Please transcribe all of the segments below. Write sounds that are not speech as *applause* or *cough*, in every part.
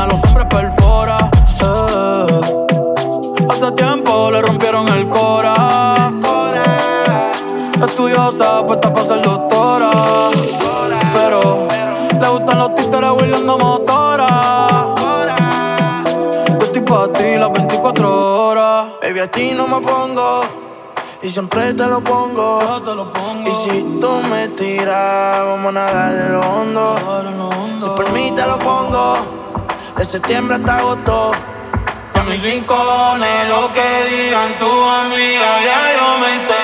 a los hombres perfora. Eh. Hace tiempo le rompieron el cora. Estudiosa, puesta para ser doctora. Pero le gustan los títeres huirleando motora. Yo estoy para ti las 24 horas. Baby, a ti no me pongo y siempre te lo pongo. Y si tú me tiras, vamos a nadar en lo hondo. Si por mí te lo pongo. De septiembre hasta agosto. Y a mis rincones, lo que digan tu amiga, ya yo me entero.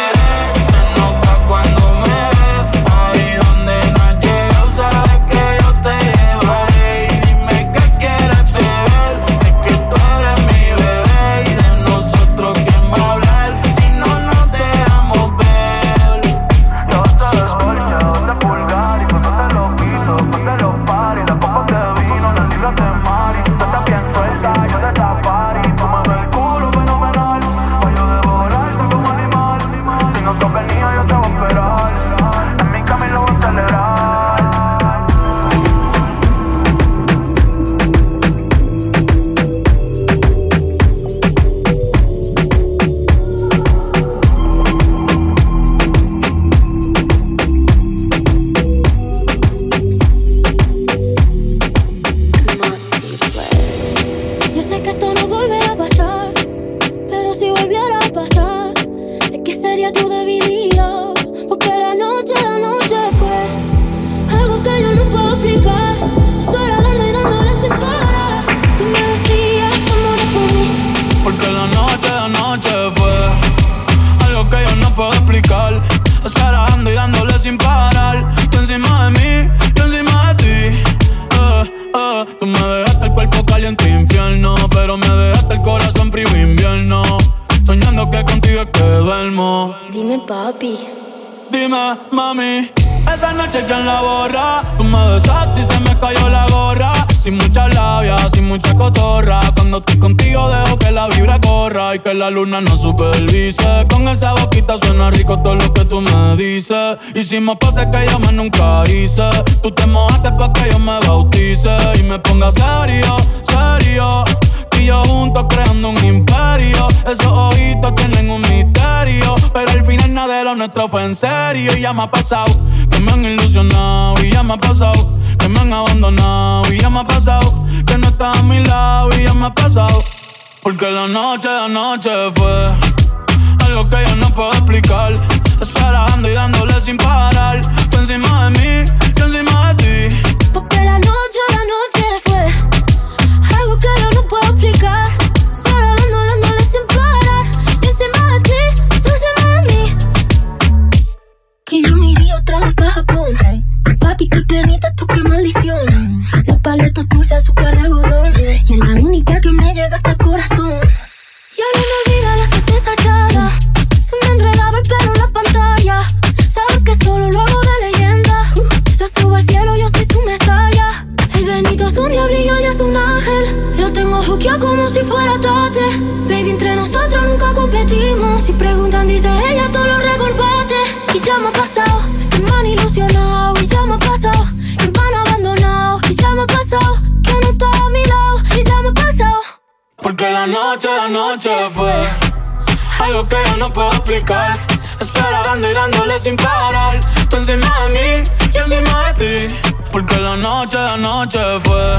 La luna no supervise. Con esa boquita suena rico todo lo que tú me dices. Hicimos pases que yo más nunca hice. Tú te mojaste para que yo me bautice y me ponga serio, serio. Y yo juntos creando un imperio. Esos ojitos tienen un misterio. Pero al final nada de lo nuestro fue en serio. Y ya me ha pasado que me han ilusionado. Y ya me ha pasado que me han abandonado. Y ya me ha pasado que no estás a mi lado. Y ya me ha pasado. Porque la noche de anoche fue algo que yo no puedo explicar. Esperando y dándole sin parar. Tú encima de mí, yo encima de ti. Porque la noche, la noche fue algo que yo no puedo explicar. Solo dando, dándole sin parar. Y encima de ti, tú encima de mí. Que yo me iría otra vez para Japón. Que teniste tú, qué maldición. La paleta dulce, azúcar de algodón. Y es la única que me llega hasta el corazón. Ya no me olvida la suerte estallada. Se me enredaba el pelo en la pantalla. Sabes que solo lo hago de leyenda. Lo subo al cielo, yo soy su mesaya. El Benito es un diablillo y es un ángel. Lo tengo juqueado como si fuera tate. Baby, entre nosotros nunca competimos. Si preguntan, dice ella, todo Porque la noche de anoche fue algo que yo no puedo explicar. Esperando y dándole sin parar. Tú encima de mí, yo encima de ti. Porque la noche de anoche fue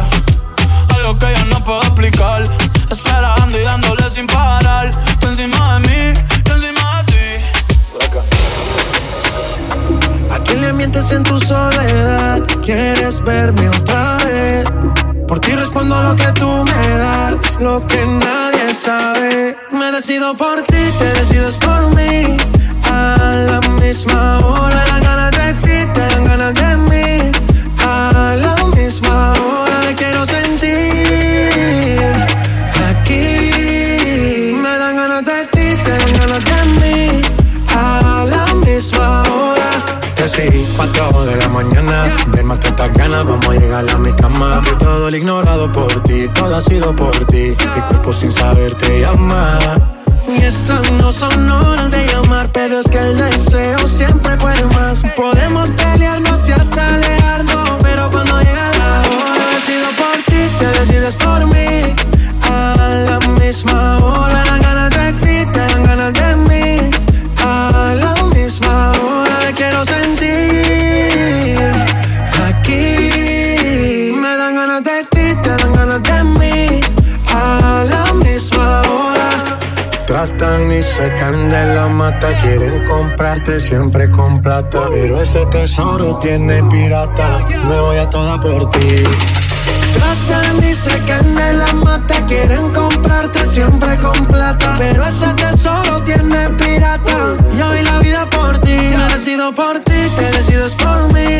algo que yo no puedo explicar. Esperando y dándole sin parar. Tú encima de mí, yo encima de ti. ¿A quién le mientes en tu soledad? ¿Quieres verme otra vez? Por ti respondo lo que tú me das, lo que nadie sabe. Me decido por ti, te decides por mí. A la misma hora, dan ganas de ti, te dan ganas de mí. Hora. Que sí, 4 de la mañana. Ven, mate estas ganas, vamos a llegar a mi cama. Que todo el ignorado por ti, todo ha sido por ti. Mi cuerpo sin saber te llama. Y estas no son horas de llamar, pero es que el deseo siempre puede más. Podemos pelearnos y hasta alejarnos, pero cuando llega la hora, decido por ti, te decides por mí. A la misma hora, dan ganas de ti, te dan ganas de mí. Tratan y se caen de la mata, quieren comprarte siempre con plata. Pero ese tesoro tiene pirata, me voy a toda por ti. Tratan y se caen de la mata, quieren comprarte siempre con plata. Pero ese tesoro tiene pirata, yo doy la vida por ti. Me decido por ti, te decides por mí.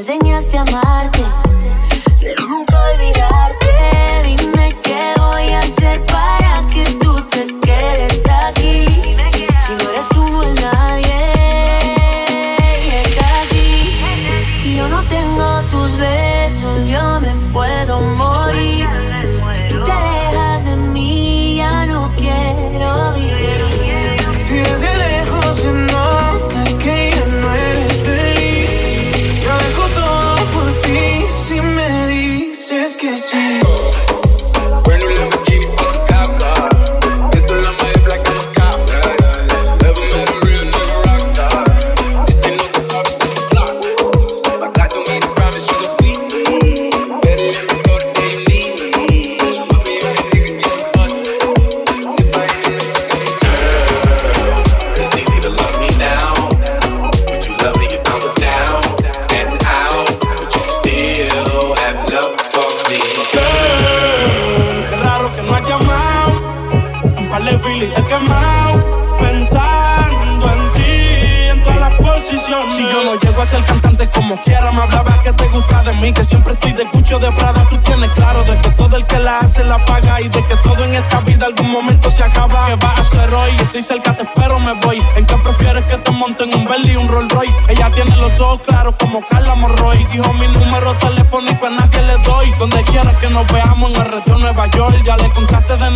enseñaste a amarte.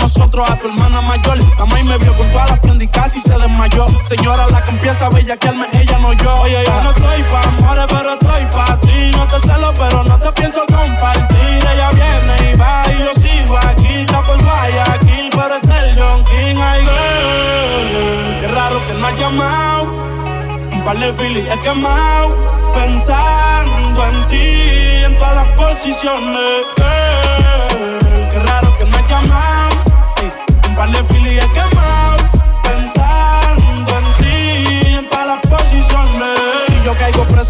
nosotros a tu hermana mayor. La maíz me vio con todas las prendas y casi se desmayó. Señora, la que empieza a bellaquearme, ella no yo. Oye, yo no estoy pa' amores, pero estoy pa' ti. No te celo, pero no te pienso compartir. Ella viene y va y yo sigo aquí. Está por aquí, pero está el John King. Girl. Qué raro que no ha llamado. Un par de filis he quemado. Pensando en ti, en todas las posiciones.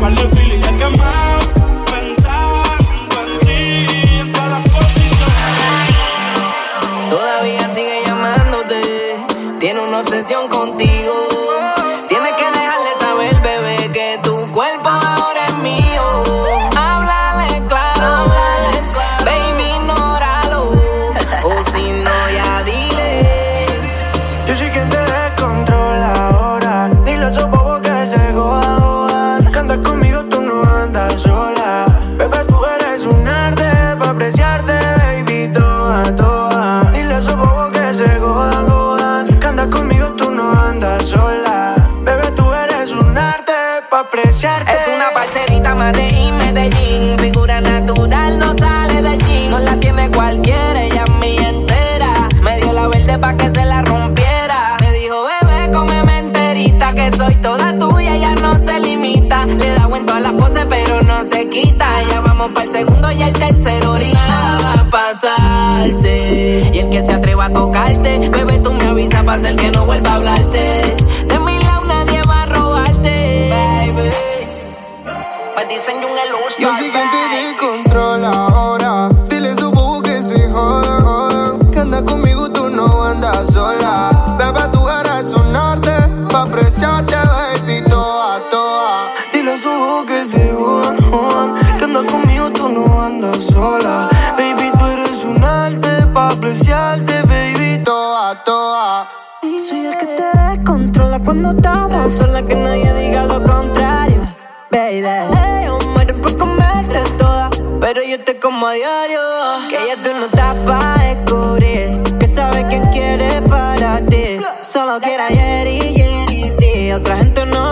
pa' le fili, ya que más Ya vamos para el segundo y el tercero. Y va a pasarte. Y el que se atreva a tocarte, bebé, tú me avisas para hacer que no vuelva a hablarte. De mi lado nadie va a robarte. Baby. But dicen un Yo sí que como a diario. Que ya tú no estás para descubrir. Que sabes quién quiere para ti. Solo quiere ayer y Jenny. Otra gente no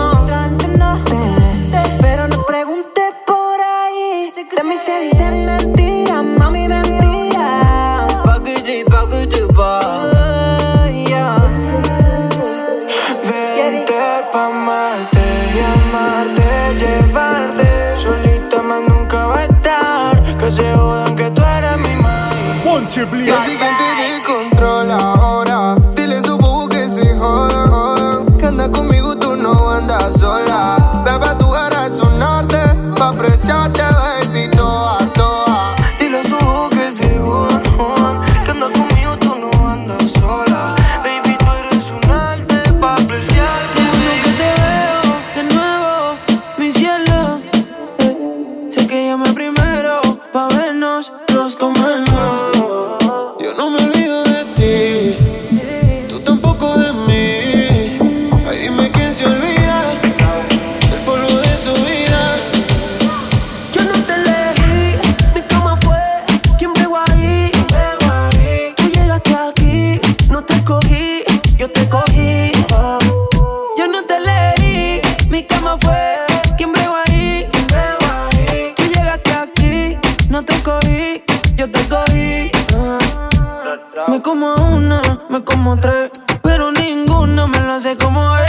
sé.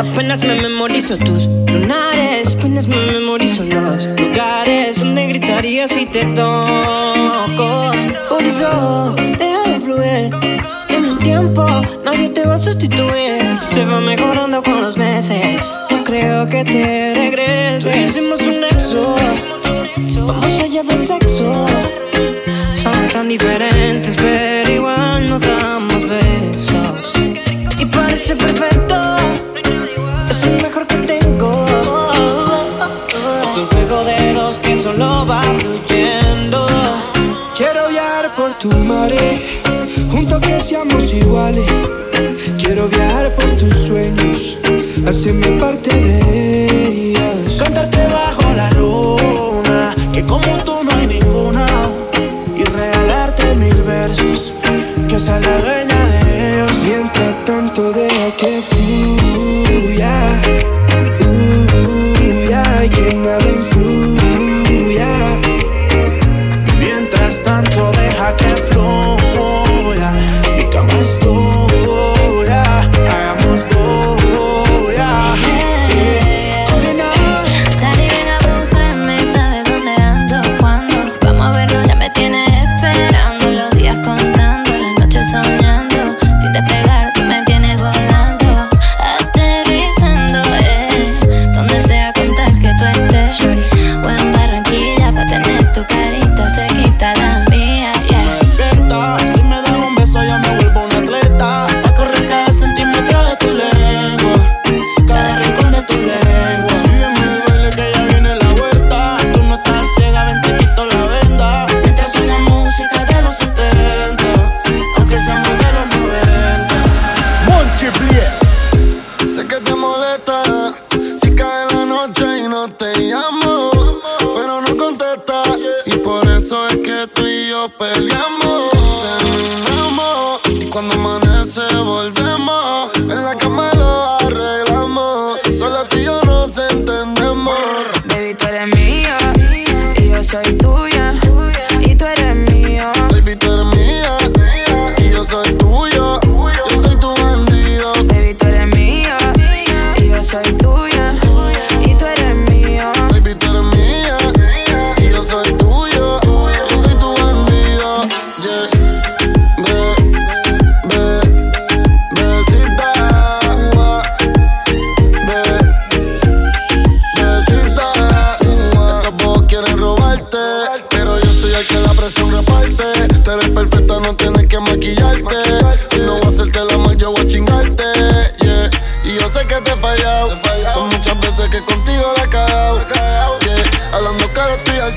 Apenas me memorizo tus lunares, apenas me memorizo los lugares donde gritaría si te toco. Por eso, déjalo fluir. En el tiempo, nadie te va a sustituir. Se va mejorando con los meses. No creo que te regreses. Hicimos un nexo, vamos allá del sexo. Somos tan diferentes, pero. Haceme parte de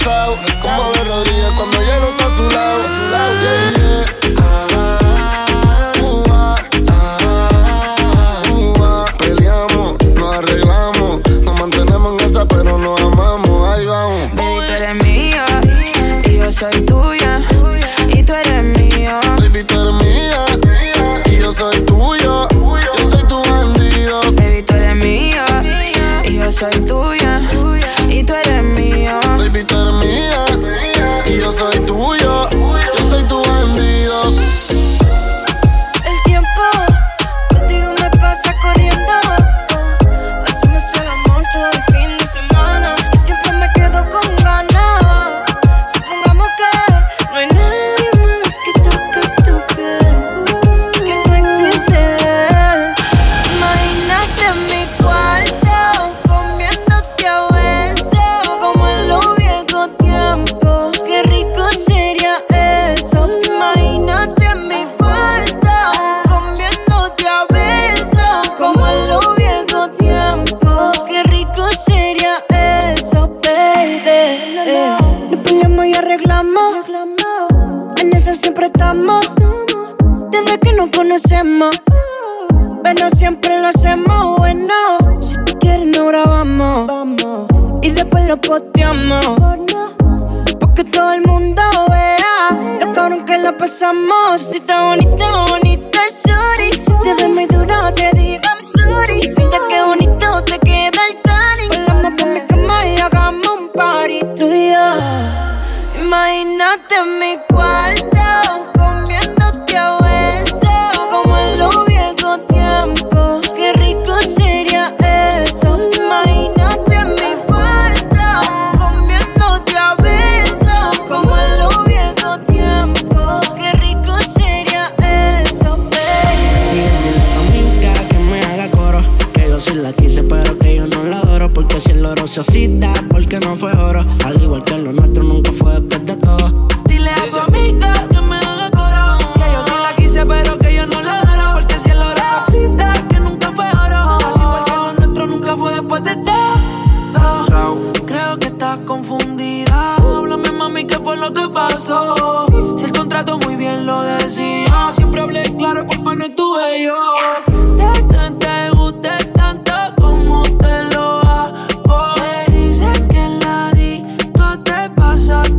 fout. Come on,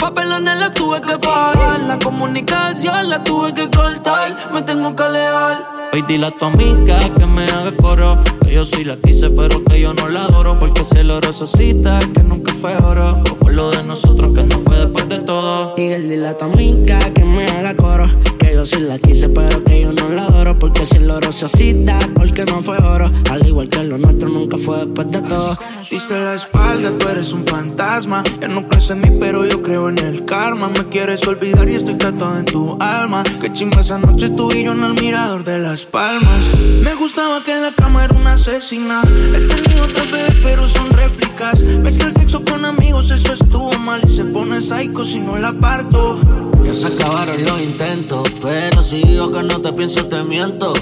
papelones los tuve que pagar. La comunicación la tuve que cortar. Me tengo que alejar. Hoy dile a tu amiga que me haga coro Que yo sí la quise pero que yo no la adoro Porque si el oro se oscila que nunca fue oro Como lo de nosotros que no fue después de todo Y él dile a tu amiga que me haga coro Yo sí la quise pero que yo no la adoro Porque si el oro se oscila porque no fue oro Al igual que lo nuestro nunca fue después de todo Diste la espalda, tú eres un fantasma. Ya no crees en mí, pero yo creo en el karma. Me quieres olvidar y estoy tatuado en tu alma. Que chimba esa noche tú y yo en el mirador de las palmas. Me gustaba que en la cama era una asesina. He tenido otras veces, pero son réplicas. Que el sexo con amigos, eso estuvo mal. Y se pone psycho si no la parto. Ya se acabaron los intentos, pero si digo que no te pienso te miento.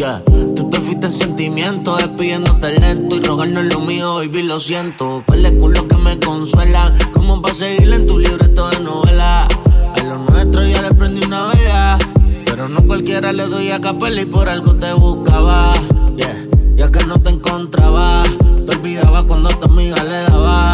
Ya, tú te fuiste en sentimiento, despidiéndote lento y rogarnos lo mío, baby, lo siento. Pele culo que me consuela, como para seguir en tu libreto de novela. A lo nuestro ya le prendí una vela, pero no cualquiera le doy a capela y por algo te buscaba. Yeah, ya que no te encontraba, te olvidaba cuando a tu amiga le daba.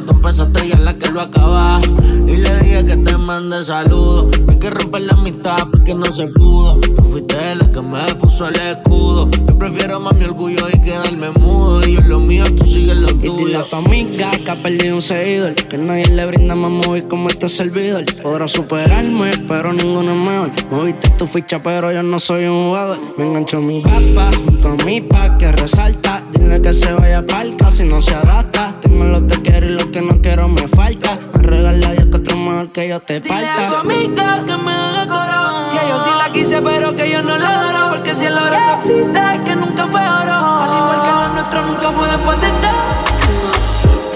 Tú empezaste y la que lo acaba. Y le dije que te mande saludos. Hay que romper la amistad porque no se pudo. Fuiste la que me puso el escudo. Yo prefiero más mi orgullo y quedarme mudo. Y yo lo mío, tú sigues lo tuyo. Y dile a tu amiga que ha perdido un seguidor. Que nadie le brinda más móvil como este servidor. Podrá superarme, pero ninguno es mejor. Moviste tu ficha, pero yo no soy un jugador. Me enganchó mi papá junto a mi pa' que resalta. Dile que se vaya palca si no se adapta. Tengo lo que quiero y lo que no quiero me falta. Arreglarle a Dios que otro mejor que yo te Dile a tu falta. amiga que me haga coro Que yo sí la quise pero que yo no la adoro Porque si el se oxida es que nunca fue oro Al igual que lo nuestro nunca fue después de todo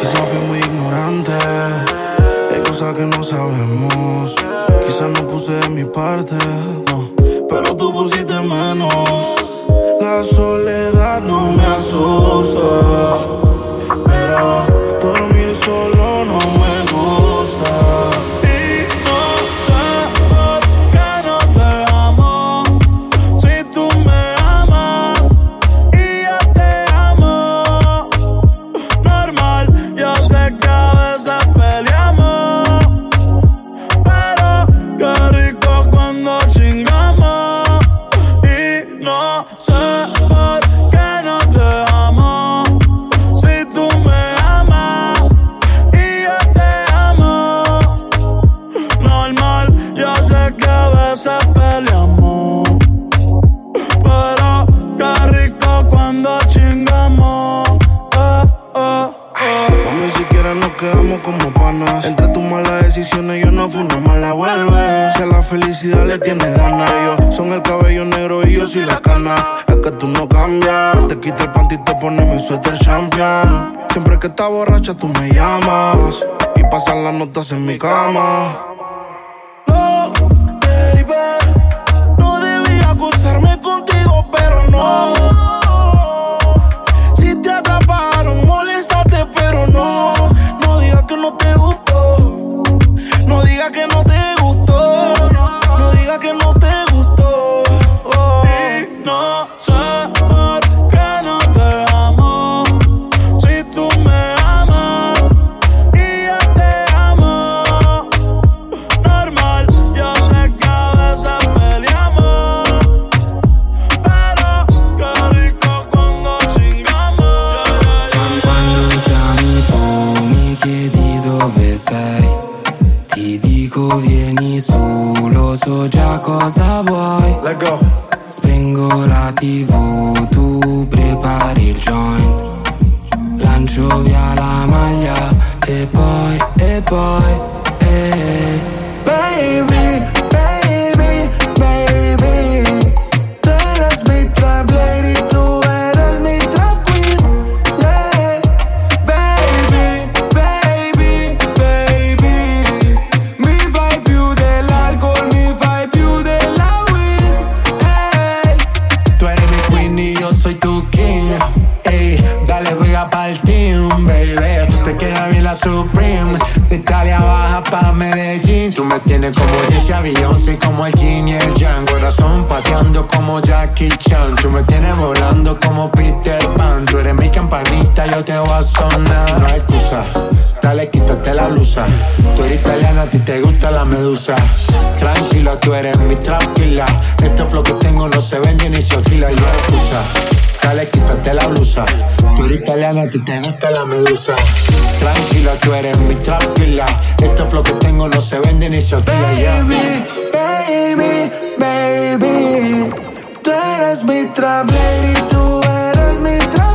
Quizás fui muy ignorante, hay cosas que no sabemos. Quizás no puse de mi parte, no, pero tú pusiste menos. La soledad no me asusta, pero felicidad le tienes ganas, yo son el cabello negro y yo soy la cana. Es que tú no cambias. Te quita el panty y te pone mi suéter champion. Siempre que estás borracha tú me llamas y pasan las notas en mi cama. No, baby, no debía acostarme contigo, pero no. Boy. medusa. Tranquila, tú eres mi tranquila. Este flow que tengo no se vende ni se alquila. Yo excusa. Dale, quítate la blusa. Tú eres italiana, a ti te la medusa. Tranquila, tú eres mi tranquila. Este flow que tengo no se vende ni se alquila. Baby, baby, baby. Tú eres mi traveler y tú eres mi traveler.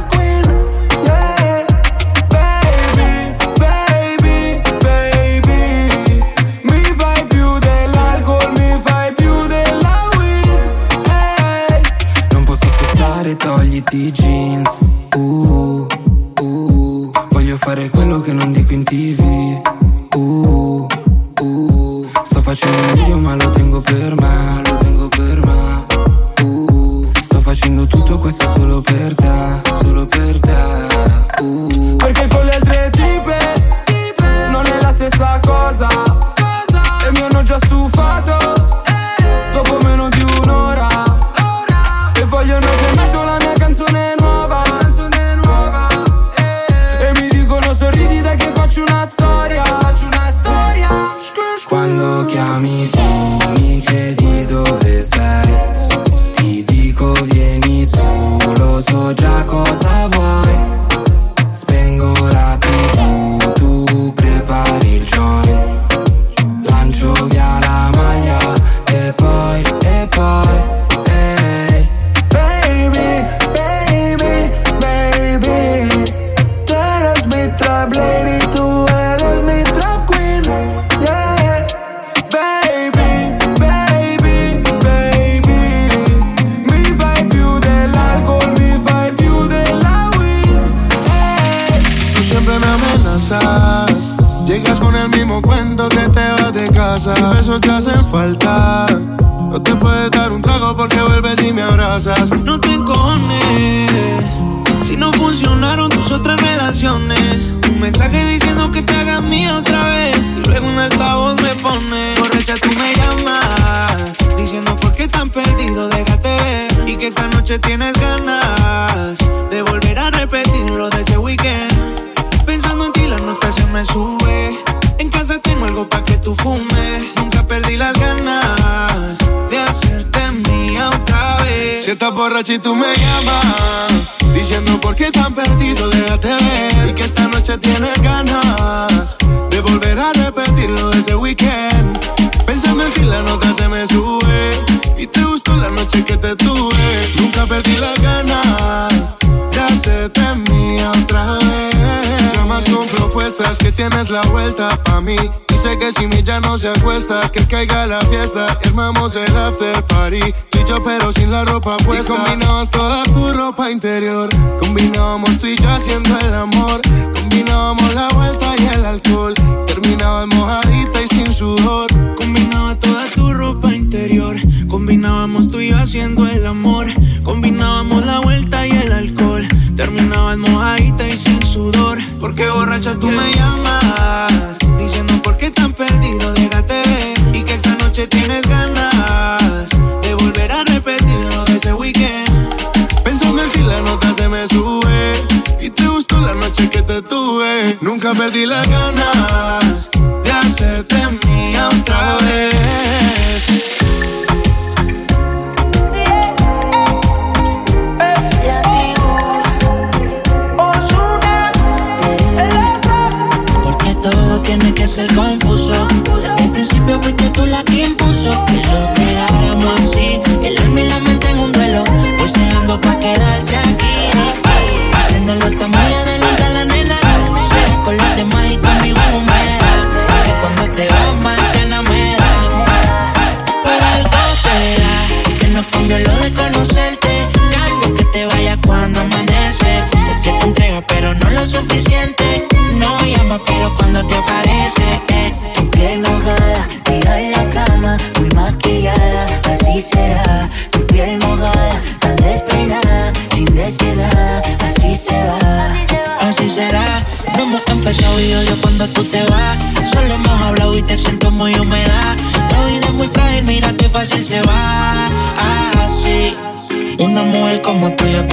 como tuya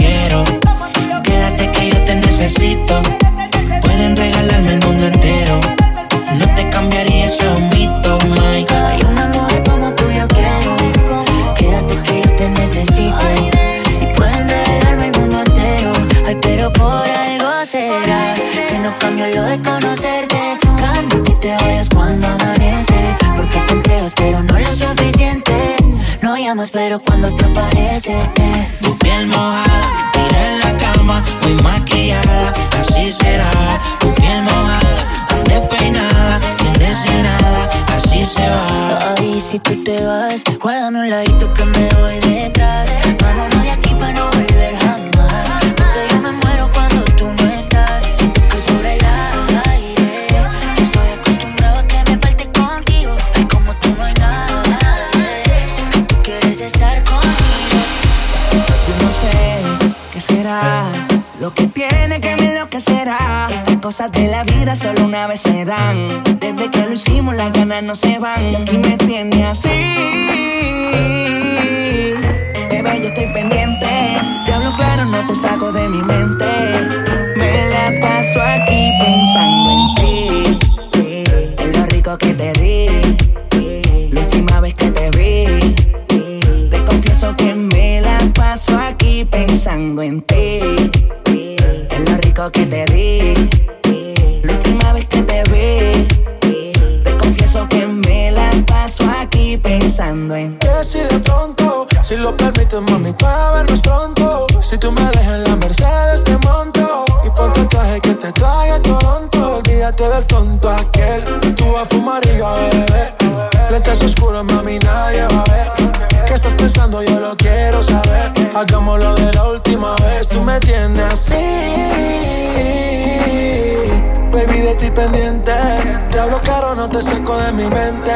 te saco de mi mente.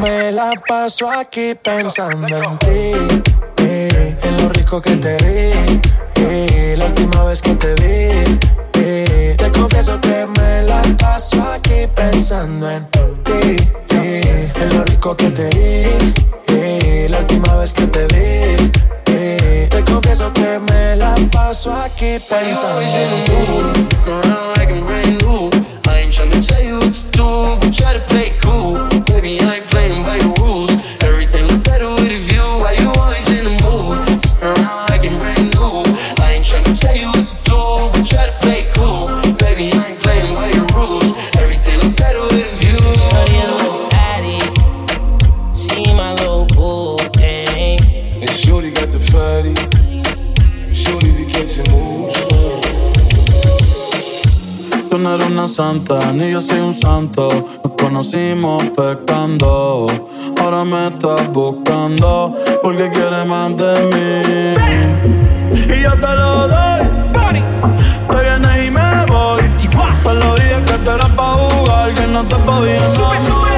Me la paso aquí pensando en ti, eh, en lo rico que te di, eh, la última vez que te di. Eh, te confieso que me la paso aquí pensando en ti, eh, en lo rico que te di, eh, la última vez que te di. Te confieso que me la paso aquí pensando en ti. Nos conocimos pecando. Ahora me estás buscando porque quieres más de mí. Y yo te lo doy. Te vienes y me voy. Te lo dije que te era pa' jugar, que no te podía enamorar.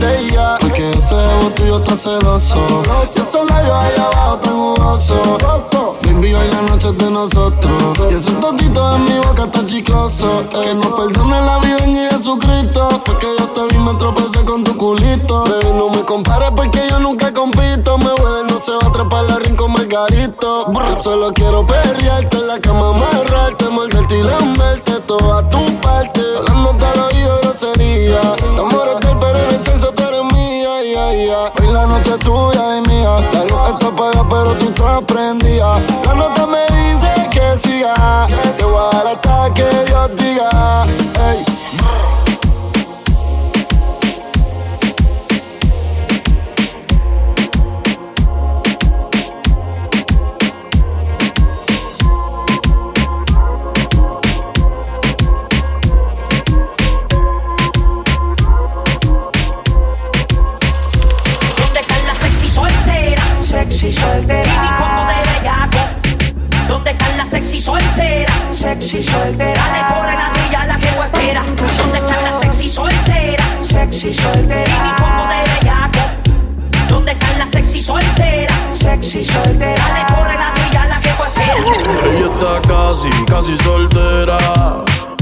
botella. Porque ese bebo tuyo está celoso. Y esos labios allá abajo tan jugosos. Baby, hoy la noche es de nosotros. Y ese totito en mi boca está chicloso. Que no perdone la vida en Jesucristo. Fue que yo te vi, me tropecé con tu culito. Baby, no me compares porque yo nunca compito. Me voy no se va a atrapar la rincón margarito. Yo solo quiero perrearte en la cama, amarrarte, morderte y lamberte toda tu parte. Hablándote al oído grosería. Te amores del pero en el sexo Hoy la noche es tuya y mía. La luz está apagada, pero tú estás prendida. La nota me dice que siga. Te voy hasta que Dios diga. sexy soltera. Le corre la trilla a la que espera. Son de las sexy soltera. Sexy soltera. Y mi combo de bellaco. ¿Dónde están la sexy soltera? Sexy soltera. Le corre la trilla a la que espera. Ella está casi, casi soltera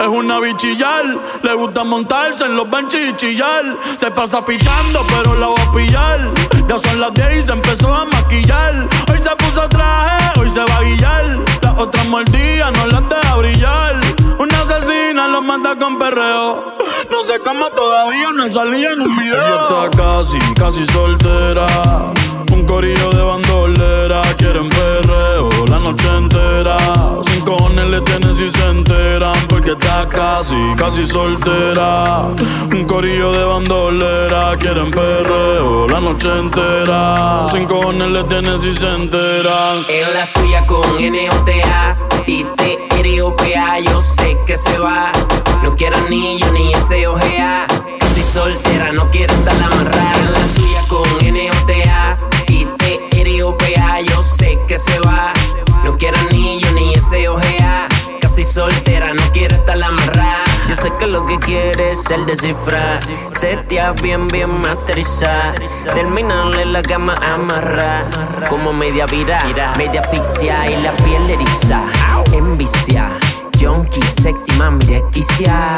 Es una bichillar, le gusta montarse en los benches y chillar. Se pasa pichando, pero la va a pillar. Ya son las 10 y se empezó a maquillar. Hoy se puso traje, hoy se va a guillar. Las otras mordidas no las deja brillar. Una asesina lo mata con perreo. No sé cómo todavía no salía en un video. Ella está casi, casi soltera. Un corillo de bandolera. Quieren perreo la noche entera. Si se enteran. Porque está casi, casi soltera. Un corillo de bandolera. Quieren perreo la noche entera. Sin cojones le tienen si se enteran. En la suya con N-O-T-A y T-R-O-P-A Yo sé que se va No quiero anillo ni ese OGA Casi soltera, no quiero estar amarrada En la suya con N-O-T-A y T-R-O-P-A Yo sé que se va No quiero anillo ni ese OGA Soltera, no quiero estar amarrada yo sé que lo que quieres es el descifrar. Setear bien, bien masterizar. Terminarle la cama amarrar. Como media vira, media asfixia y la piel eriza. Envicia, junkie, sexy, mami, desquicia.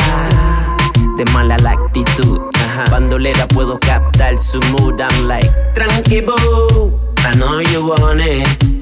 De mala la actitud. Bandolera puedo captar su mood. I'm like, tranqui boo. I know you want it.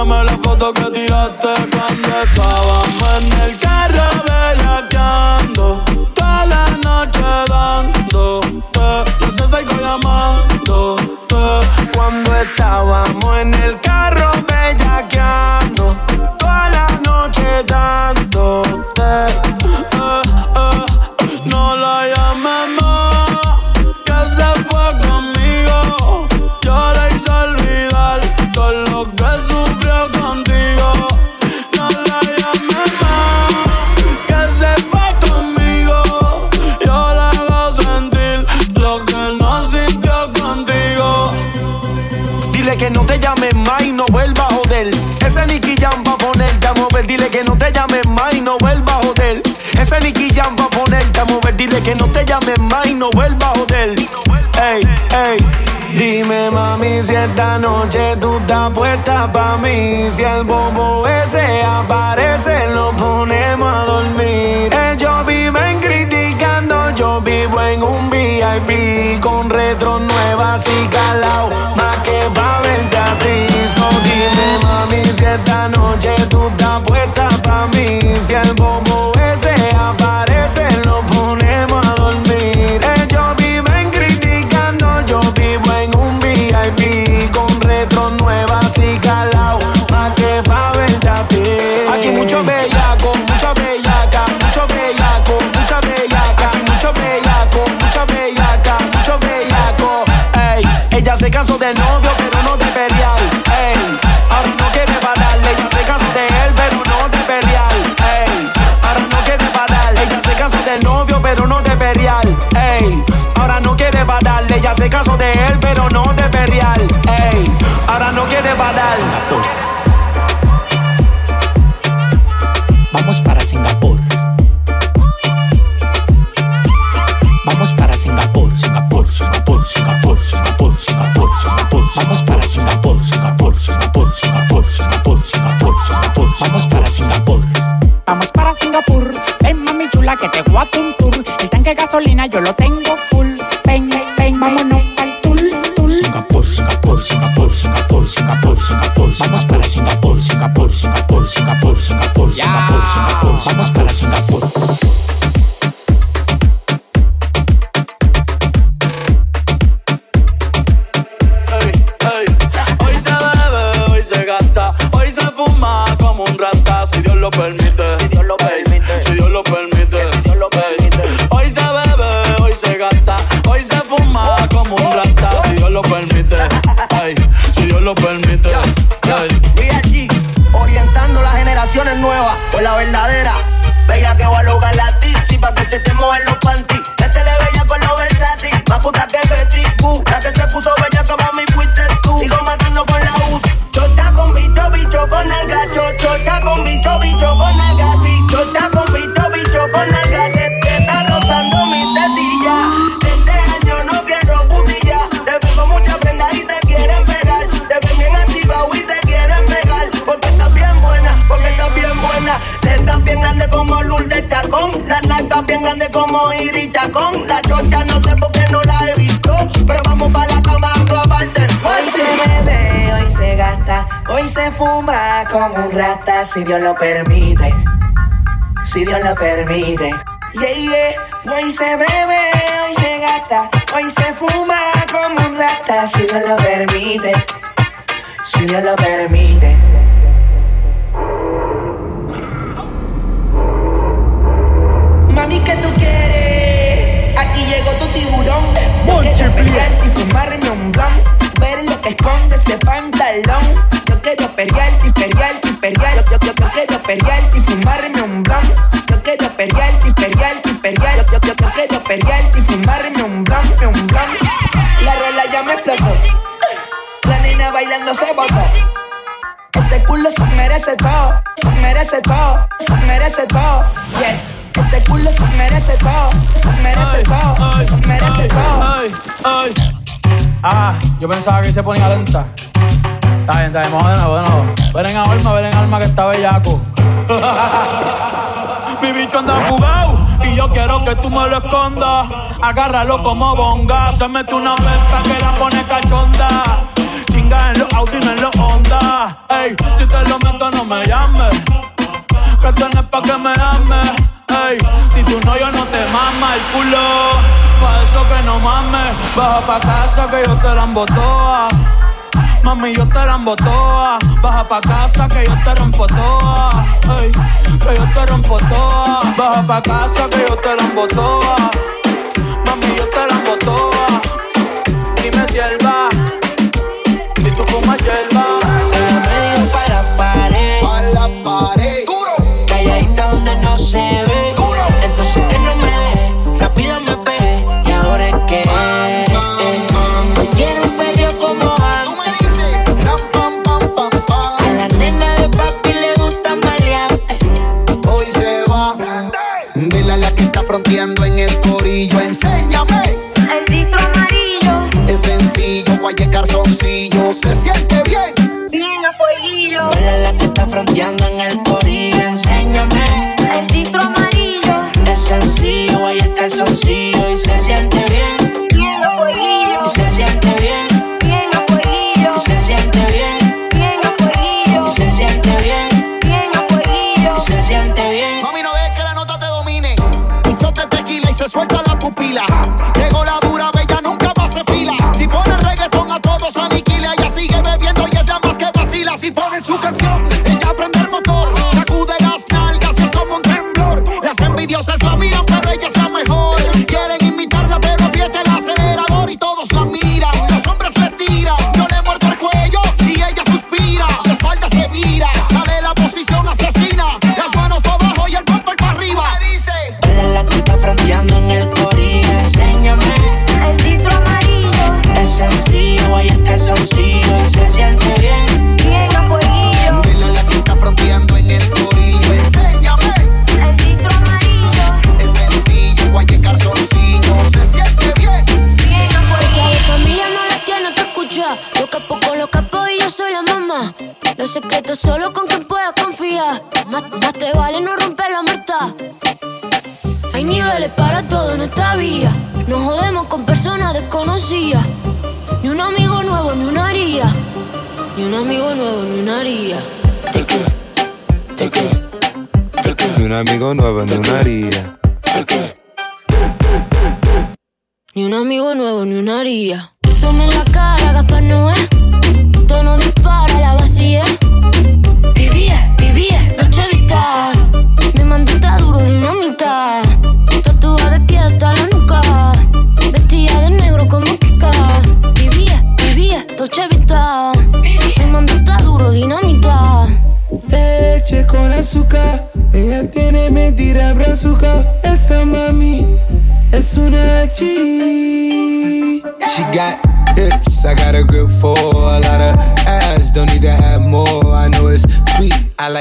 Envíame la foto que tiraste cuando estábamos en el carro bellaqueando. Toda la noche dándote. Yo sé sigo llamándote. Cuando estábamos en el carro noche tú estás puesta pa' mí. Si el bobo ese aparece, lo ponemos a dormir. Eh, Ellos viven criticando, yo vivo en un VIP con retro nueva y calao. Yo lo fuma como un rata, si Dios lo permite. Si Dios lo permite. Yeah, yeah. Hoy se bebe, hoy se gasta, hoy se fuma como un rata, si Dios lo permite. Si Dios lo permite. Mami, ¿qué tú quieres? Aquí llegó tu tiburón. Yo quiero pelear y fumarme un blunt. Ver lo que esconde ese pantalón. Yo quiero perrear y perrear y perrear. Yo, yo, yo quiero perrear y fumarme un blunt. Yo quiero perrear y perrear y perrear. Yo, yo, yo quiero perrear y fumarme un blunt, un blunt. La rola ya me explotó. La nena bailando se botó. Ese culo se merece todo, se merece todo, se merece todo. Yes. Ese culo se merece todo, se merece todo, se merece todo. Ah, yo pensaba que se ponía lenta. Está bien, está bien, vamos de. Ven en alma, ven en alma que está bellaco. *laughs* Mi bicho anda fugado y yo quiero que tú me lo escondas. Agárralo como bonga. Se mete una venta que la pone cachonda. Chinga en los Audi, no en los Honda. Ey, si te lo meto, no me llames. Que tienes pa' que me ames. Si tu novio no te mama el culo, pa' eso que no mames. Baja pa' casa que yo te la toa. Mami, yo te la toa. Baja pa' casa que yo te rompo toa. Ey, que yo te rompo toa. Baja pa' casa que yo te la toa. Mami, yo te la toa. Dime si él va. Si tú fumas hierba. Enséñame. El distro amarillo, Es sencillo, guaye calzoncillo. Se siente bien. bien a fueguillo. Vela la que está fronteando en el corillo. Enséñame. El distro amarillo, Es sencillo, ahí el calzoncillo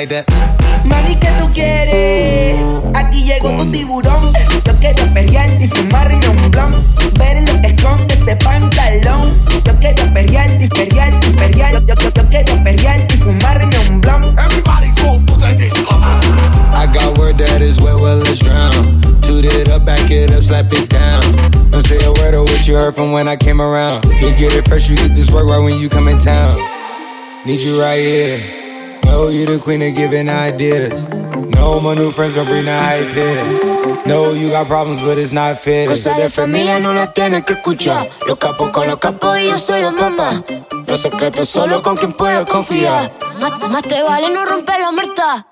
that. Mami, ¿qué tú quieres? Aquí llegó tu tiburón. Yo quiero perrear y fumarme un blon. Ver lo que esconde ese pantalón. Yo quiero perrear y perrear y perrear. Yo, yo, yo, yo quiero perrear y fumarme un blon. Everybody go to the. I got word that is wet, well, let's drown. Toot it up, back it up, slap it down. Don't say a word of what you heard from when I came around. You get it fresh, you get this work right when you come in town. Need you right here. Know you the queen of giving ideas. No, my new friends don't bring the hype. No, you got problems, but it's not fair. Cosa de familia no la tienes que escuchar. Los capos con los capos y yo soy la mamá. Los secretos solo con quien puedo confiar. Más, más te vale no romper la muerta.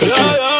Más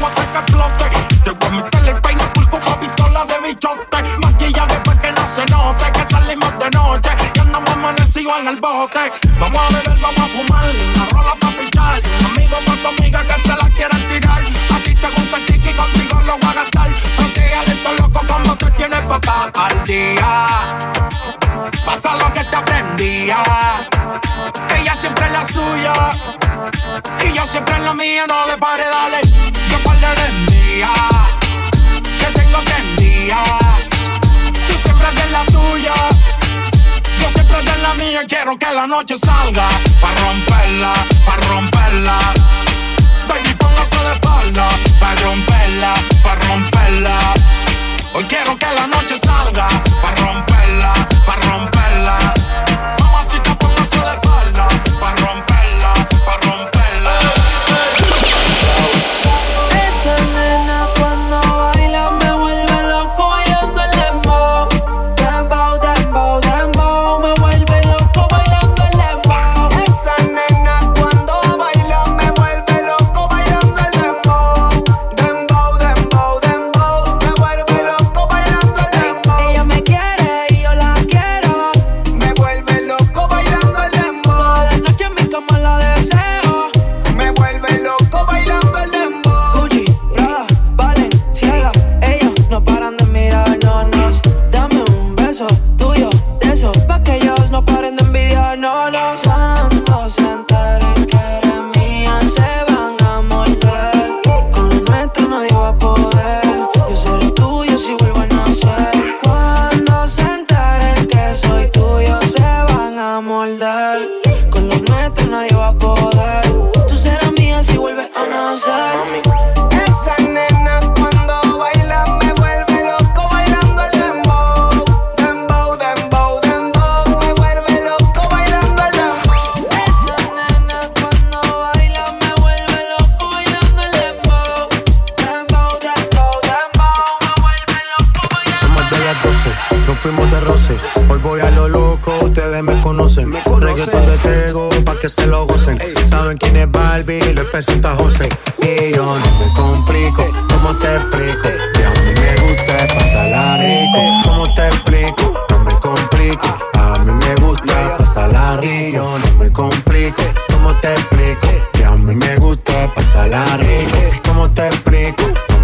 la pista, voy a hacer que explote. Te voy a meter el peine full con pistola de bichote. Maquilla después que no se note. Que salimos de noche y andamos amanecidos en el bote. Vamos a beber, vamos a fumar. Una rola pa' pichar. Un amigo pa' tu amiga que se la quieran tirar. A ti te gusta el kiki, contigo lo voy a gastar. Practícale esto loco como te tienes papá al día. Pasa lo que te aprendía. Ella siempre es la suya. Y yo siempre en la mía. No le pare, dale. Yo par de mía. Que tengo enviar. Tú siempre de la tuya. Yo siempre de la mía. Quiero que la noche salga. Pa' romperla, pa' romperla. Baby, póngase de espalda. Pa' romperla, pa' romperla. Hoy quiero que la noche salga. Pa' romperla, pa' romperla. saben quién es Barbie, lo presenta José. Y yo no me complico, ¿cómo te explico? Que a mí me gusta pasarla rico. ¿Cómo te explico? No me complico, a mí me gusta pasarla rico. Yo no me complico, ¿cómo te explico? Que a mí me gusta pasarla rico. ¿Cómo te explico?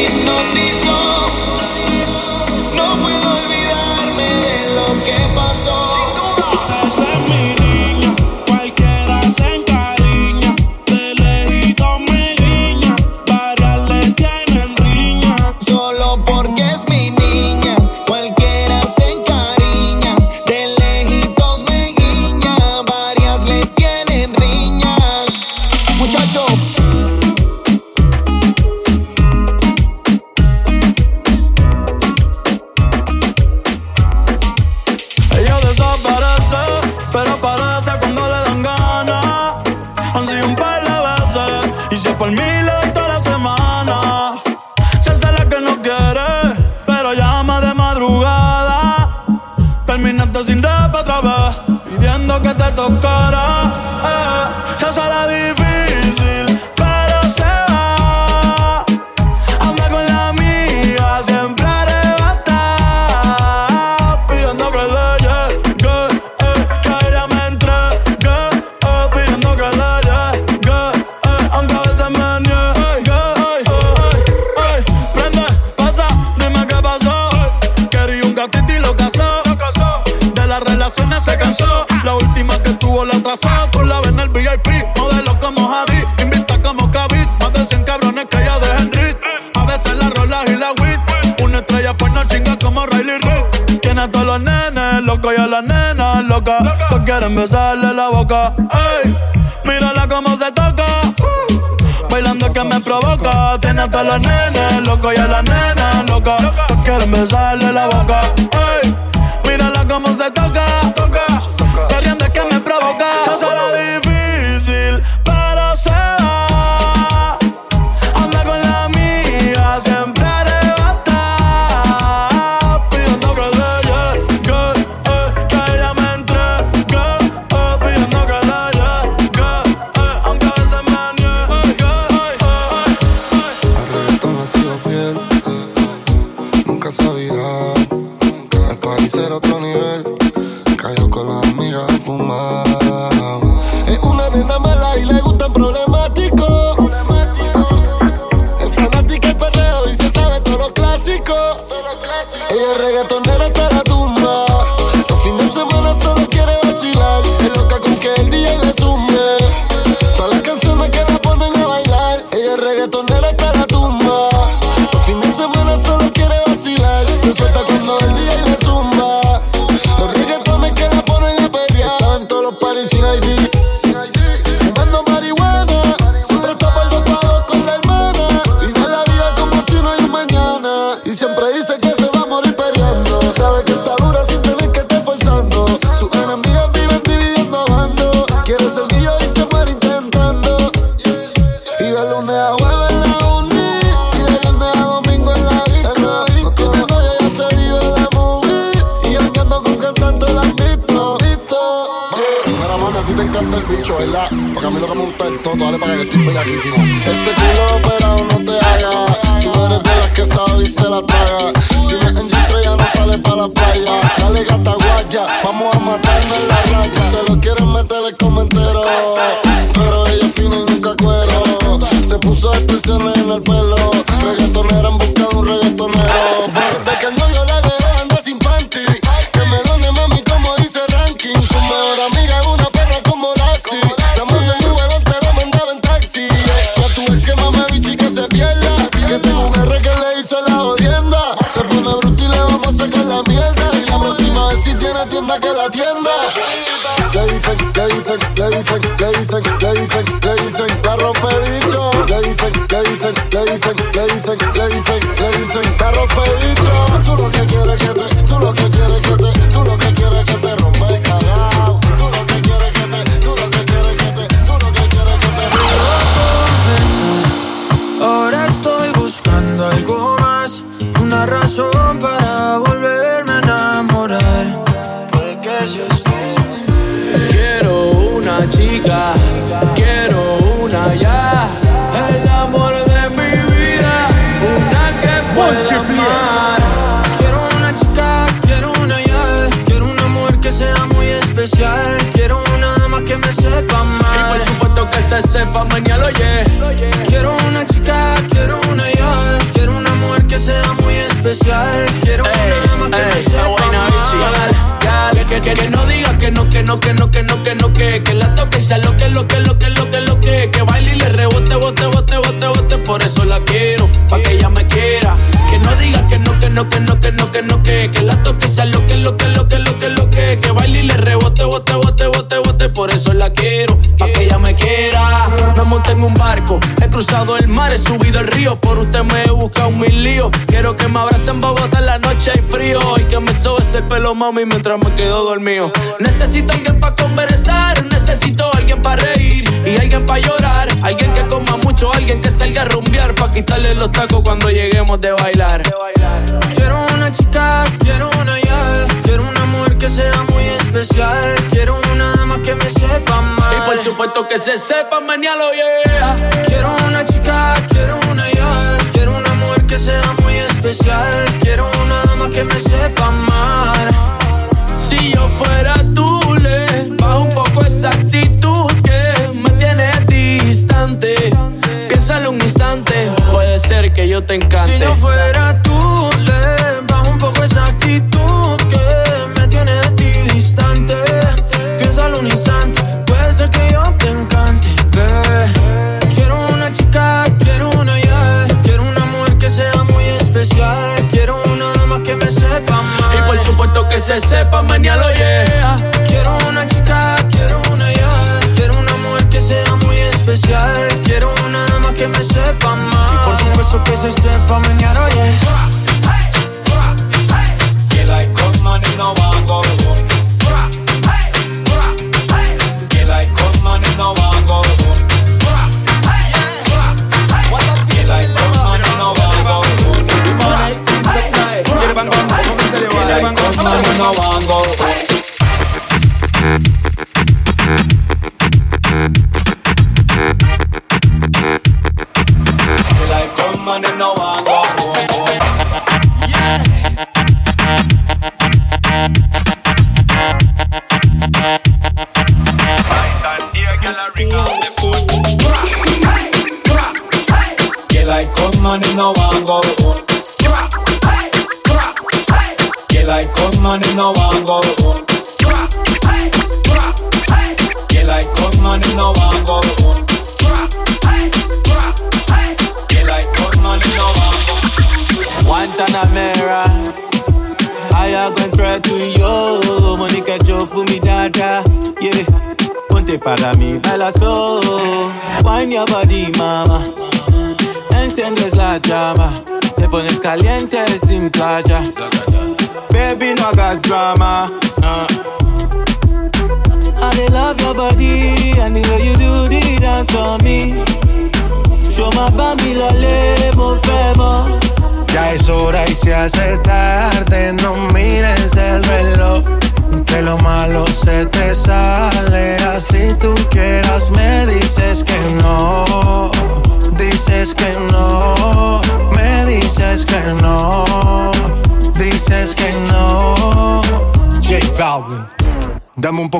No puedo olvidarme de lo que pasó. cruzado el mar, he subido el río. Por usted me he buscado mil líos. Quiero que me abracen Bogotá en la noche y frío. Y que me sobes ese pelo, mami, mientras me quedo dormido. Necesito alguien para conversar, necesito alguien para reír y alguien para llorar. Alguien que coma mucho, alguien que salga a rumbear. Pa' quitarle los tacos cuando lleguemos de bailar. Quiero una chica, quiero una yal que sea muy especial. Quiero una dama que me sepa mal. Y por supuesto que se sepa mañana, yeah. Quiero una chica, quiero una yal. Quiero una mujer que sea muy especial. Quiero una dama que me sepa mal. Si yo fuera tú, le bajo un poco esa actitud que me tiene distante. Piénsalo un instante, puede ser que yo te encante. Si yo fuera tú, sepa,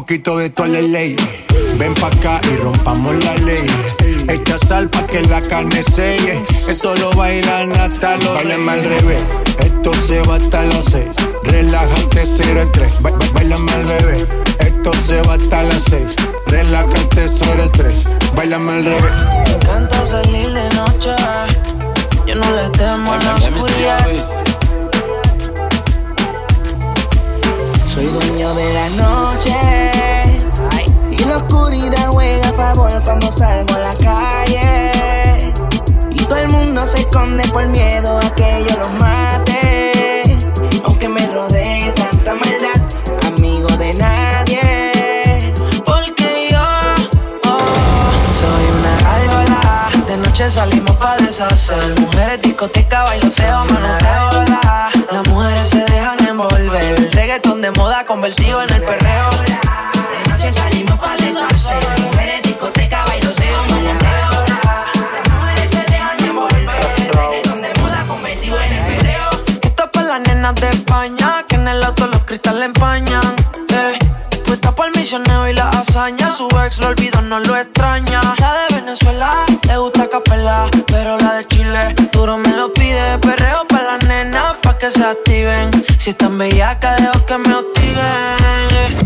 poquito de tu ley. Ven pa' acá y rompamos la ley. Echa sal pa' que la carne selle. Esto lo bailan hasta los Bailan al revés. Esto se va hasta los seis. Relájate, cero estrés. Bailame al revés. Esto se va hasta las seis. Relájate, cero estrés. Bailame al revés. Me encanta salir de noche. Yo no le temo a la oscuridad. Soy dueño de la noche. Oscuridad juega a favor cuando salgo a la calle. Y todo el mundo se esconde por miedo a que yo los mate. Aunque me rodee tanta maldad, amigo de nadie. Porque yo oh, soy una gárgola. De noche salimos pa' deshacer. Mujeres, discoteca, bailoteo, manoteo. Las mujeres se dejan envolver. Reggaeton de moda convertido en el perreo. Salimos pa' deshacer. Mujeres, discoteca, bailoteo, manoteo. Las mujeres se dejan envolver. Reggaeton de moda convertido en el perreo. Esto es pa' las nenas de España. Que en el auto los cristales empañan. Eh. Puesta por el misionero y la hazaña. Su ex lo olvidó, no lo extraña. La de Venezuela le gusta capela. Pero la de Chile duro me lo pide. Perreo pa' las nenas pa' que se activen. Si están bellacas, dejo que me hostiguen.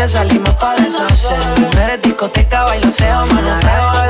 Noche salimos pa' deshacer. Mujeres, discoteca, bailoteo, manoteo.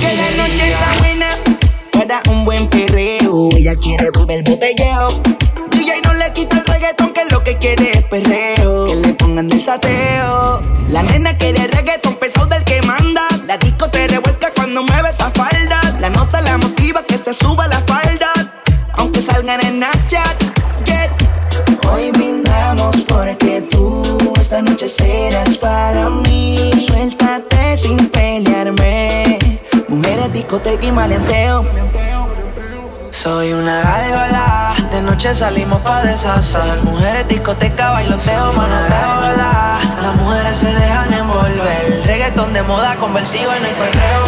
Que la noche está buena para un buen perreo. Ella quiere volver botelleo. DJ no le quita el reggaetón, que lo que quiere es perreo. Que le pongan del sateo. La nena quiere reggaetón pesado del que manda. La disco se revuelca cuando mueve esa falda. La nota la motiva que se suba la falda. salgan en Snapchat. Hoy brindamos porque tú esta noche serás para mí. Suéltate sin pelearme. Mujeres, discoteca y maleanteo. Soy una gárgola, de noche salimos pa' deshacer. Mujeres, discoteca, bailoteo, manoteo, la Las mujeres se dejan envolver. Reggaetón de moda convertido en el perreo.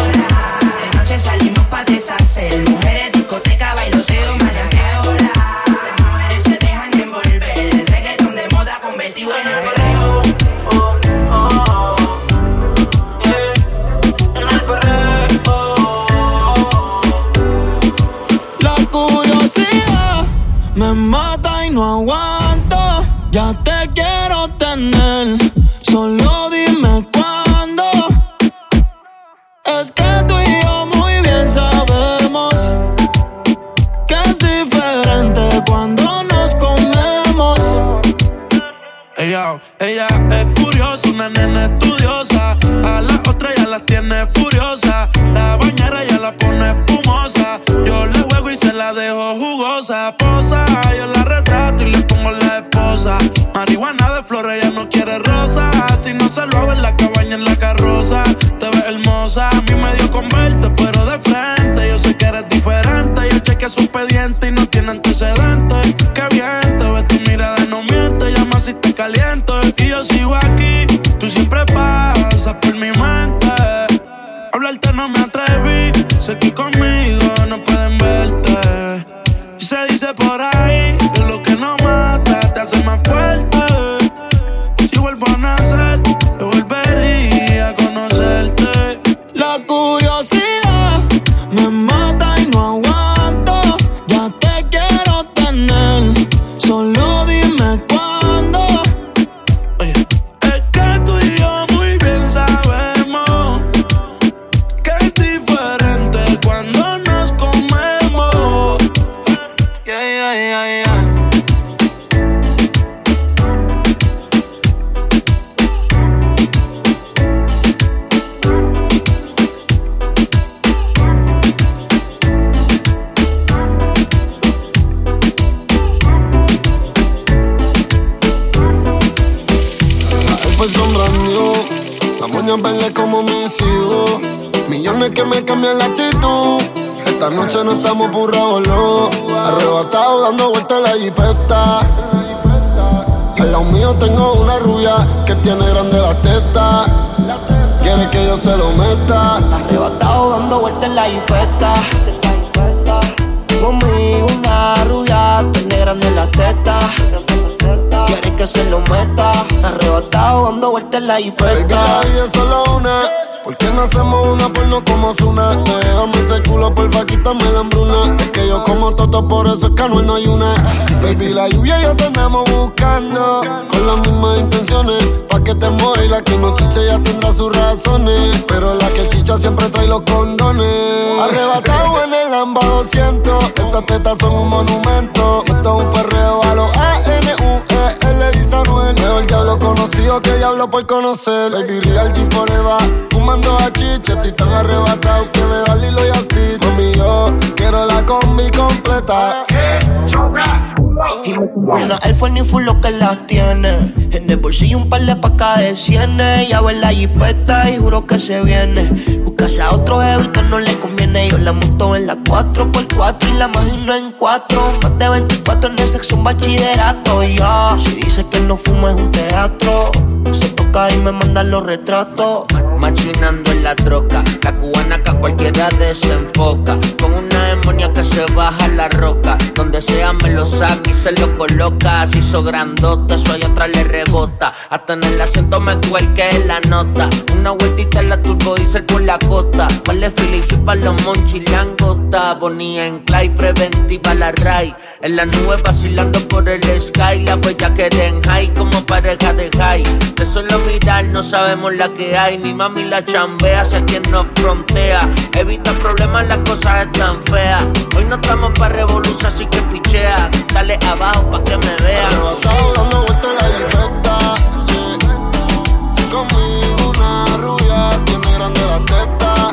De noche salimos pa' deshacer. Mujeres, discoteca, bailoteo, manoteo, Las mujeres se dejan envolver. Reggaetón de moda convertido en el perreo Ya por conocer. Baby, real G forever. Fumando a chicha, estoy tan arrebatado que me da Lilo y así. Mami, yo quiero la combi completa. Él fue ni full lo que las tiene. En el bolsillo un par de pacas de cienes. Ya ve la jipeta y juro que se viene. Buscase a otro jevito no le conviene. Yo la monto en la 4x4 y la imagino en 4. Más de 24 en el sexo, un bachillerato. Ya, si dice que no fumo es un teatro. Y me mandan los retratos. Machinando en la troca, la cubana que a cualquiera desenfoca. Con una demonia que se baja la roca. Donde sea me lo saca y se lo coloca. Se hizo grandote, allá atrás le rebota. Hasta en el acento me que la nota. Una vueltita en la turbo diesel por la costa. Vale Philly para los monchis langota. Bonía en clay, preventiva la ray. En la nube vacilando por el sky. La huella que en high como pareja de high. De solo mirar no sabemos la que hay. Mi mami la chambea, sé quien nos frontea. Evita problemas, las cosas están feas. Hoy no estamos para revolución, así que pichea. Dale abajo pa' que me vea. Pasado, dame vuelta la libreta. Conmigo una rubia, tiene grande la testa.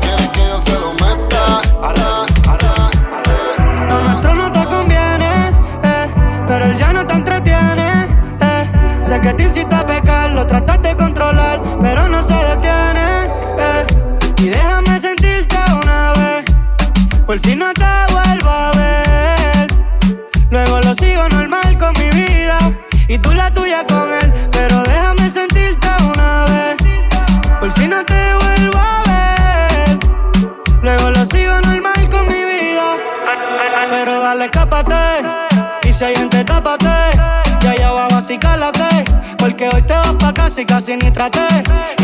Quiere que yo se lo meta. Ará, nuestro no te conviene, eh, pero él ya no te entretiene. Eh, sé que te Por si no te vuelvo a ver. Luego lo sigo normal con mi vida. Y tú la tuya con él. Pero déjame sentirte una vez. Por si no te vuelvo a ver. Luego lo sigo normal con mi vida. Pero dale, escápate. Y si hay gente, tápate. Ya allá abajo, así cálate. Porque hoy te vas pa' casa y casi ni traté.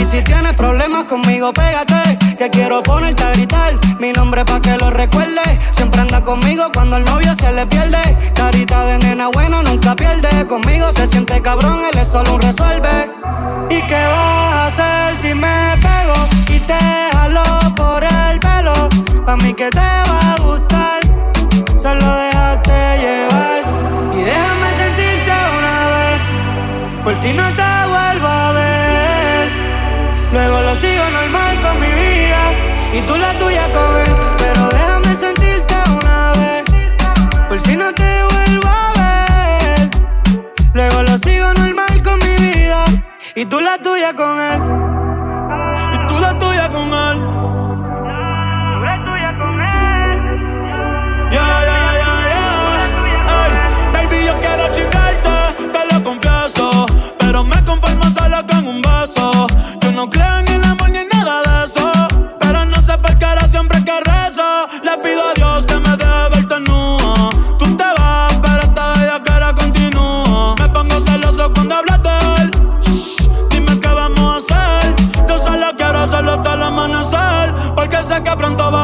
Y si tienes problemas conmigo, pégate. Que quiero ponerte a gritar mi nombre pa' que lo recuerde. Siempre anda conmigo cuando el novio se le pierde. Carita de nena buena nunca pierde. Conmigo se siente cabrón, él es solo un resuelve. ¿Y qué vas a hacer si me pego y te jalo por el pelo? Pa' mí que te va a gustar. Solo déjate Por si no te vuelvo a ver. Luego lo sigo normal con mi vida y tú la tuya con él. Pero déjame sentirte una vez. Por si no te vuelvo a ver. Luego lo sigo normal con mi vida y tú la tuya con él. Con un beso. Yo no creo en el amor ni en nada de eso. Pero no sé por qué ahora siempre que rezo. Le pido a Dios que me deje verte nua. Tú te vas, pero esta bella cara continúa. Me pongo celoso cuando hablas de él. Shh, dime qué vamos a hacer. Yo solo quiero hacerlo hasta el amanecer. Porque sé que pronto vas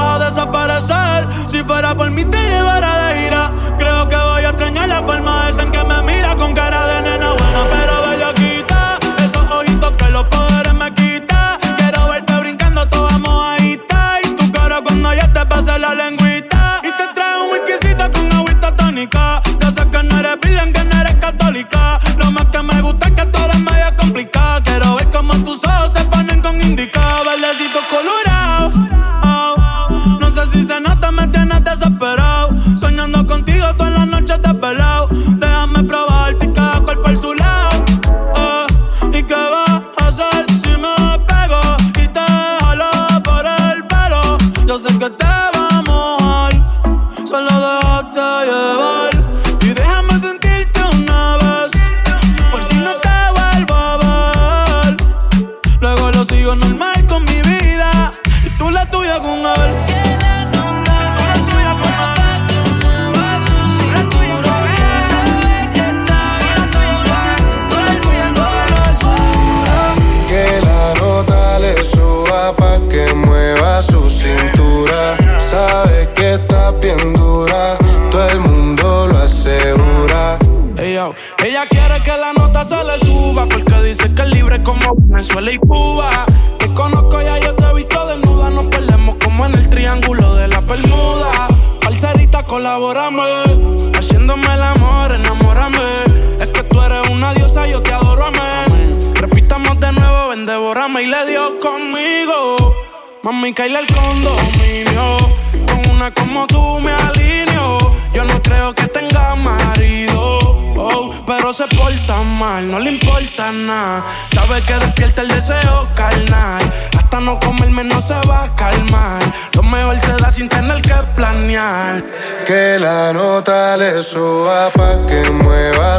le suba pa' que mueva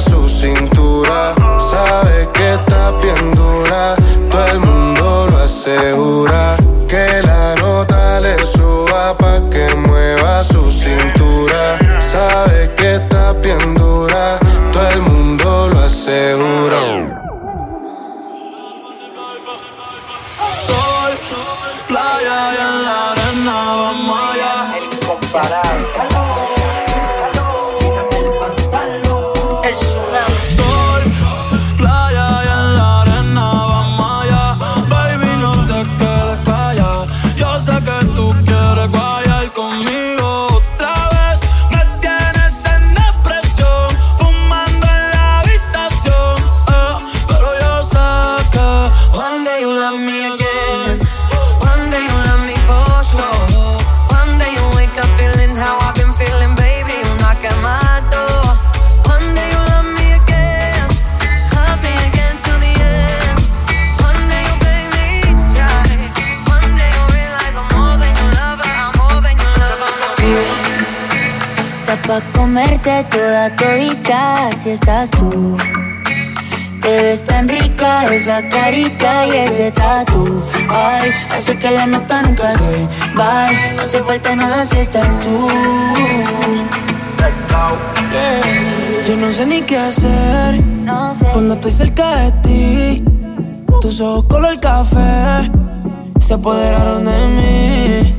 comerte toda todita si estás tú. Te ves tan rica esa carita y ese tatu. Ay, hace que la nota nunca se va. No hace falta nada si estás tú. Yo no sé ni qué hacer cuando estoy cerca de ti. Tus ojos color café se apoderaron de mí.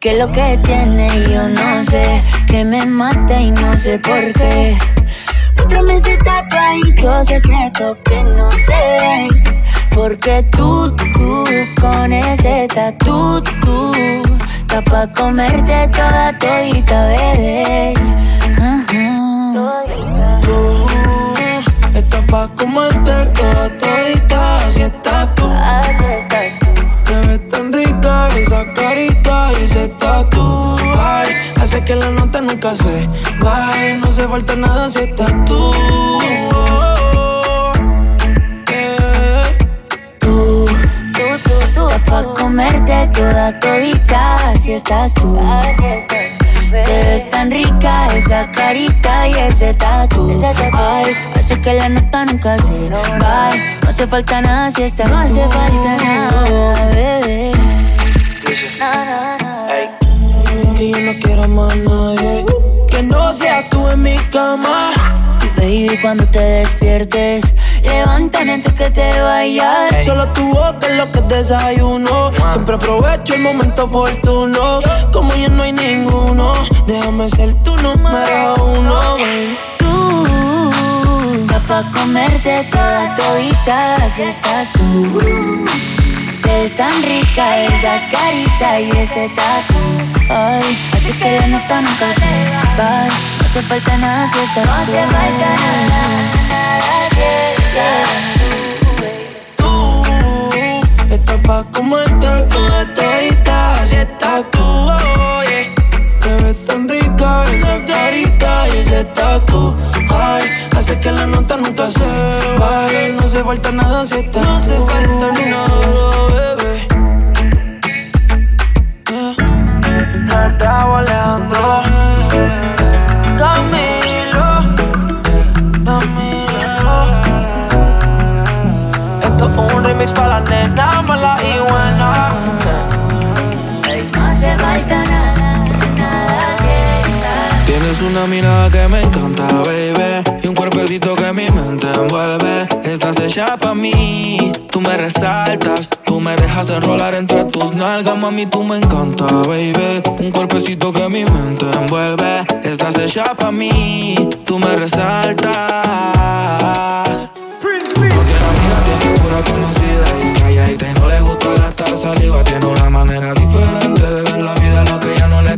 Que lo que tiene yo no sé, que me mata y no sé por qué. Muéstrame ese tatuadito secreto que no sé. Porque tú, tú, con ese tatu, tú, está pa' comerte toda todita, bebé. Tú estás pa' comerte toda todita, así estás tú. Así estás tú. Te ves tan rica esa carita tatu. Ay, hace que la nota nunca se vaya. No se falta nada si estás tú. Tú, tú, tú, tú, pa' comerte toda todita, así estás tú. Así estás Te ves tan rica esa carita y ese tatu. Ay, hace que la nota nunca se va. No hace falta nada si estás No hace falta nada, bebé. No, no, no. Que yo no quiero más nadie. Que no seas tú en mi cama. Baby, cuando te despiertes, levántame antes que te vayas. Solo tu boca es lo que desayuno. Siempre aprovecho el momento oportuno. Como ya no hay ninguno, déjame ser tu número uno. baby. Tú, pa' comerte toda todita, así estás tú. Te ves tan rica esa carita y ese tatu. Ay, así que la nota nunca se va. No hace falta nada si estás No hace falta nada, nada Tú estás pa' comerte toda todita, así estás tú. oh, yeah. Te ves tan rica esa carita y ese tatu. Ay, hace que la nota nunca se vaya. No hace falta nada si estás No hace falta nada, Raúl Alejandro Camilo Camilo Esto es un remix para la nena mala y buena No hace falta nada, nada si estás Tienes una mirada que me encanta, baby. Y un cuerpecito que mi mente envuelve. Estás hecha pa' mí, tú me resaltas. Tú me dejas enrolar entre tus nalgas, mami, tú me encanta, baby. Un cuerpecito que mi mente envuelve. Estás hecha pa' mí, tú me resaltas. No tiene amiga, tiene pura conocida y calladita y no le gusta gastar saliva. Tiene una manera diferente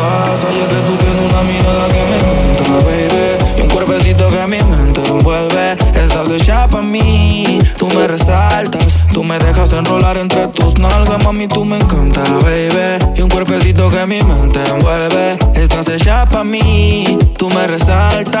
paz. Oye, que tú tienes una mirada que me encanta, baby. Y un cuerpecito que mi mente envuelve. Estás hecha pa' mí, tú me resaltas. Tú me dejas enrolar entre tus nalgas, mami, tú me encanta, baby. Y un cuerpecito que mi mente envuelve. Estás hecha pa' mí, tú me resaltas.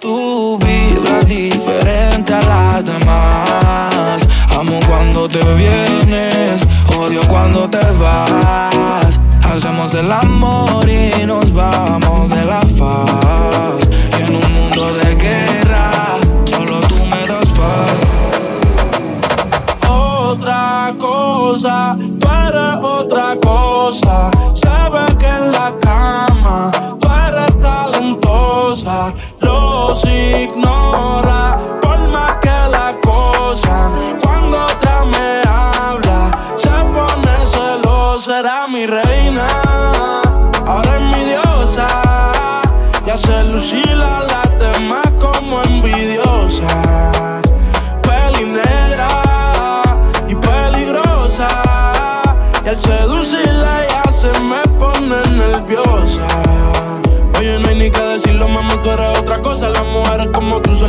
Tu vibra es diferente a las demás. Amo cuando te vienes, odio cuando te vas. Hacemos el amor y nos vamos de la faz. Y en un mundo de guerra, solo tú me das paz. Otra cosa, tú eres otra cosa. Sabes que en la cama los ignora por más que la cosa. Cuando otra me habla, se pone celosa, será mi reina. Ahora es mi diosa, y hace lucir a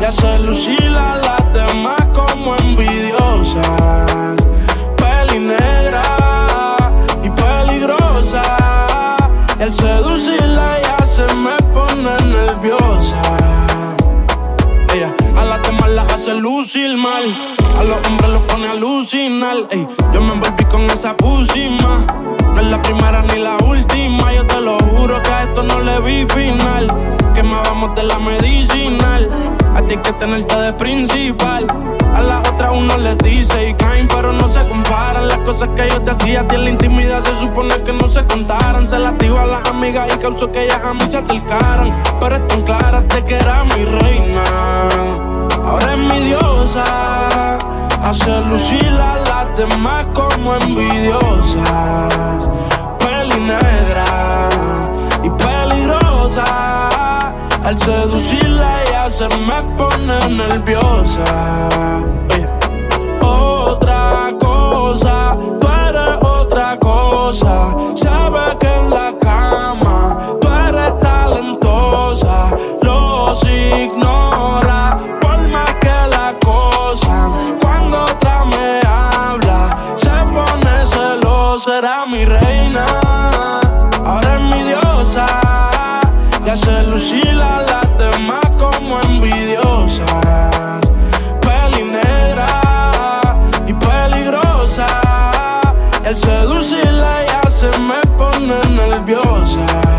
Y hace lucir a las demás como envidiosas. Peli negra y peligrosa. Al seducirla ya se me pone nerviosa. Ella a las demás las hace lucir mal. A los hombres los pone a alucinar. Ey, yo me envolví con esa pusima. No es la primera ni la última. Yo te lo juro que a esto no le vi final. Que más vamos de la medicinal. A ti que tenerte de principal. A las otras uno les dice y caen, pero no se comparan. Las cosas que yo te hacía a ti en la intimidad se supone que no se contaran. Se las a las amigas y causó que ellas a mí se acercaran. Pero están claras de que era mi reina. Ahora es mi diosa. Hace lucir a las demás como envidiosas. Peli negra y peligrosa. Al seducirla ya se me pone nerviosa. Oye. Otra cosa, tú eres otra cosa. Sabes que en la cama tú eres talentosa. Los ignora cuando otra me habla, se pone celosa, era mi reina. Ahora es mi diosa, y hace lucir a las demás como envidiosas. Peli negra y peligrosa, el seducirla ya se me pone nerviosa.